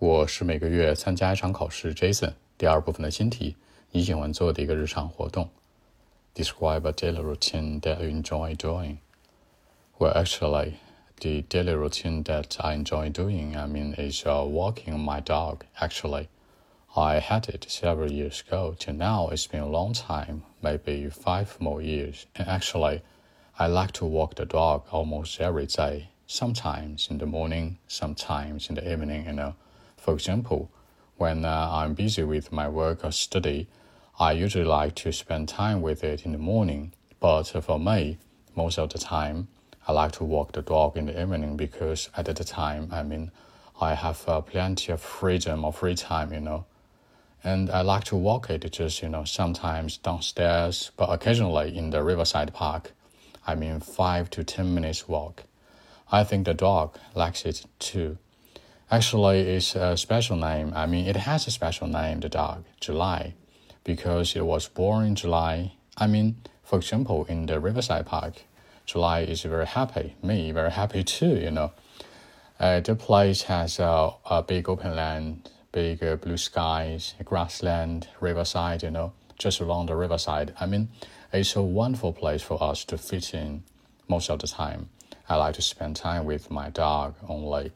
我是每个月参加一场考试，Jason。第二部分的新题，你喜欢做的一个日常活动。Describe a daily routine that you enjoy doing. Well, actually, the daily routine that I enjoy doing, I mean, is uh, walking my dog. Actually, I had it several years ago. Till now, it's been a long time, maybe five more years. And actually, I like to walk the dog almost every day. Sometimes in the morning, sometimes in the evening, you know. For example, when uh, I'm busy with my work or study, I usually like to spend time with it in the morning. But for me, most of the time, I like to walk the dog in the evening because at the time, I mean, I have uh, plenty of freedom or free time, you know. And I like to walk it just, you know, sometimes downstairs, but occasionally in the Riverside Park. I mean, five to ten minutes walk. I think the dog likes it too. Actually, it's a special name. I mean, it has a special name, the dog, July, because it was born in July. I mean, for example, in the Riverside Park, July is very happy. Me, very happy too, you know. Uh, the place has a, a big open land, big uh, blue skies, grassland, riverside, you know, just along the riverside. I mean, it's a wonderful place for us to fit in most of the time. I like to spend time with my dog only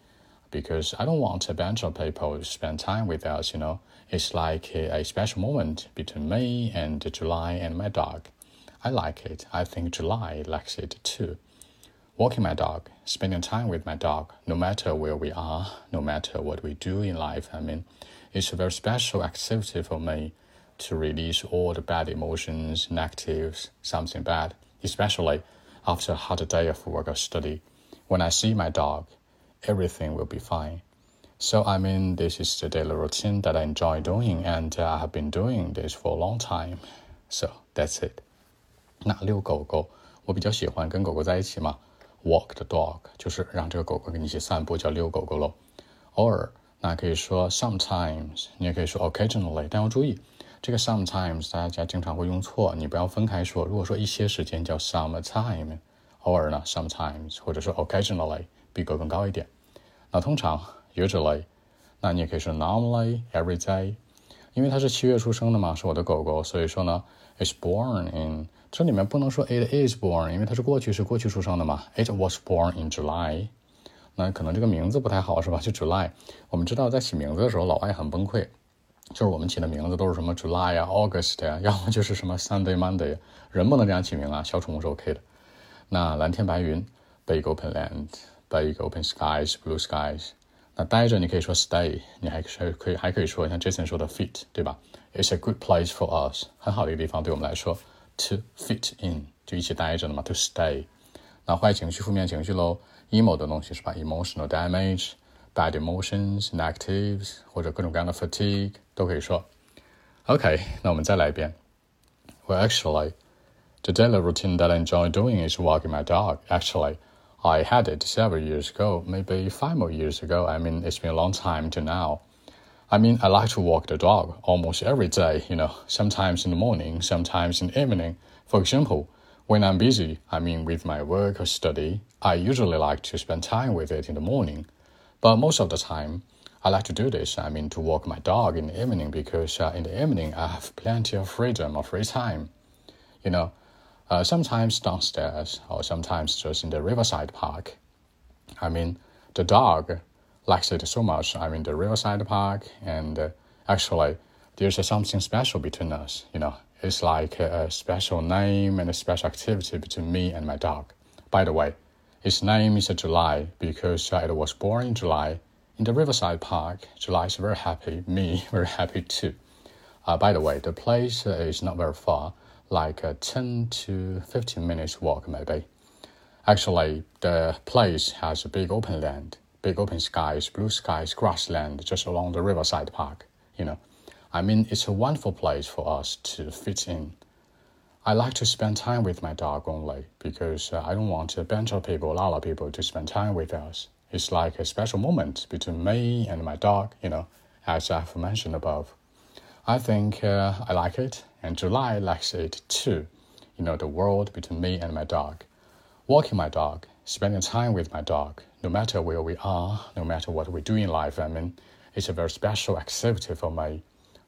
because I don't want a bunch of people to spend time with us, you know. It's like a, special moment between me and July and my dog. I like it. I think July likes it too. Walking my dog, spending time with my dog, no matter where we are, no matter what we do in life, I mean, it's a very special activity for me to release all the bad emotions, negatives, something bad, especially after a hard day of work or study. When I see my dog, everything will be fine. So, I mean, this is the daily routine that I enjoy doing, and uh, I have been doing this for a long time. So, that's it. 那遛狗狗，我比较喜欢跟狗狗在一起嘛。Walk the dog 就是让这个狗狗跟你一起散步，叫遛狗狗喽。偶尔，那可以说 sometimes，你也可以说 occasionally，但要注意，这个 sometimes 大家经常会用错，你不要分开说。如果说一些时间叫 sometime，偶尔呢 sometimes，或者说 occasionally，逼格更高一点。 那通常 usually，那你也可以说 normally every day，因为它是七月出生的嘛，是我的狗狗，所以说呢 it's born in 这里面不能说 it is born，因为它是过去是过去出生的嘛，it was born in July。那可能这个名字不太好是吧？就 July，我们知道在起名字的时候，老外很崩溃，就是我们起的名字都是什么 July 啊，August 啊，要么就是什么 Sunday Monday，人不能这样起名啊，小宠物是 OK 的。那蓝天白云，big open land。big open skies, blue skies。那待着你可以说 stay，你还可以可以还可以说像 Jason 说的 fit，对吧？It's a good place for us，很好的一个地方对我们来说，to fit in 就一起待着的嘛，to stay。那坏情绪、负面情绪喽，emo 的东西是吧？emotional damage、bad emotions、negatives 或者各种各样的 fatigue 都可以说。OK，那我们再来一遍。Well, actually, the daily routine that I enjoy doing is walking my dog. Actually. I had it several years ago, maybe five more years ago. I mean, it's been a long time to now. I mean, I like to walk the dog almost every day, you know, sometimes in the morning, sometimes in the evening. For example, when I'm busy, I mean, with my work or study, I usually like to spend time with it in the morning. But most of the time, I like to do this, I mean, to walk my dog in the evening because uh, in the evening I have plenty of freedom or free time. You know, uh, sometimes downstairs or sometimes just in the riverside park. I mean, the dog likes it so much. I mean, the riverside park, and uh, actually, there's uh, something special between us. You know, it's like a, a special name and a special activity between me and my dog. By the way, its name is July because uh, it was born in July in the Riverside Park. July is very happy. Me very happy too. Uh, by the way, the place uh, is not very far like a 10 to 15 minutes walk maybe. Actually, the place has a big open land, big open skies, blue skies, grassland just along the riverside park, you know. I mean, it's a wonderful place for us to fit in. I like to spend time with my dog only because uh, I don't want a bunch of people, a lot of people to spend time with us. It's like a special moment between me and my dog, you know, as I've mentioned above. I think uh, I like it, and July it too. You know, the world between me and my dog. Walking my dog, spending time with my dog, no matter where we are, no matter what we do in life, I mean, It's a very special activity for me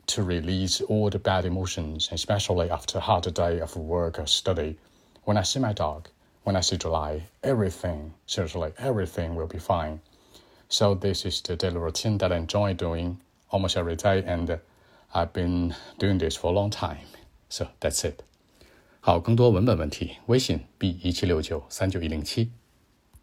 to release all the bad emotions, especially after a hard day of work or study. When I see my dog, when I see July, everything, seriously, everything will be fine. So this is the daily routine that I enjoy doing almost every day, and I've been doing this for a long time. So that's it. 好，更多文本问题，微信 b 一七六九三九一零七。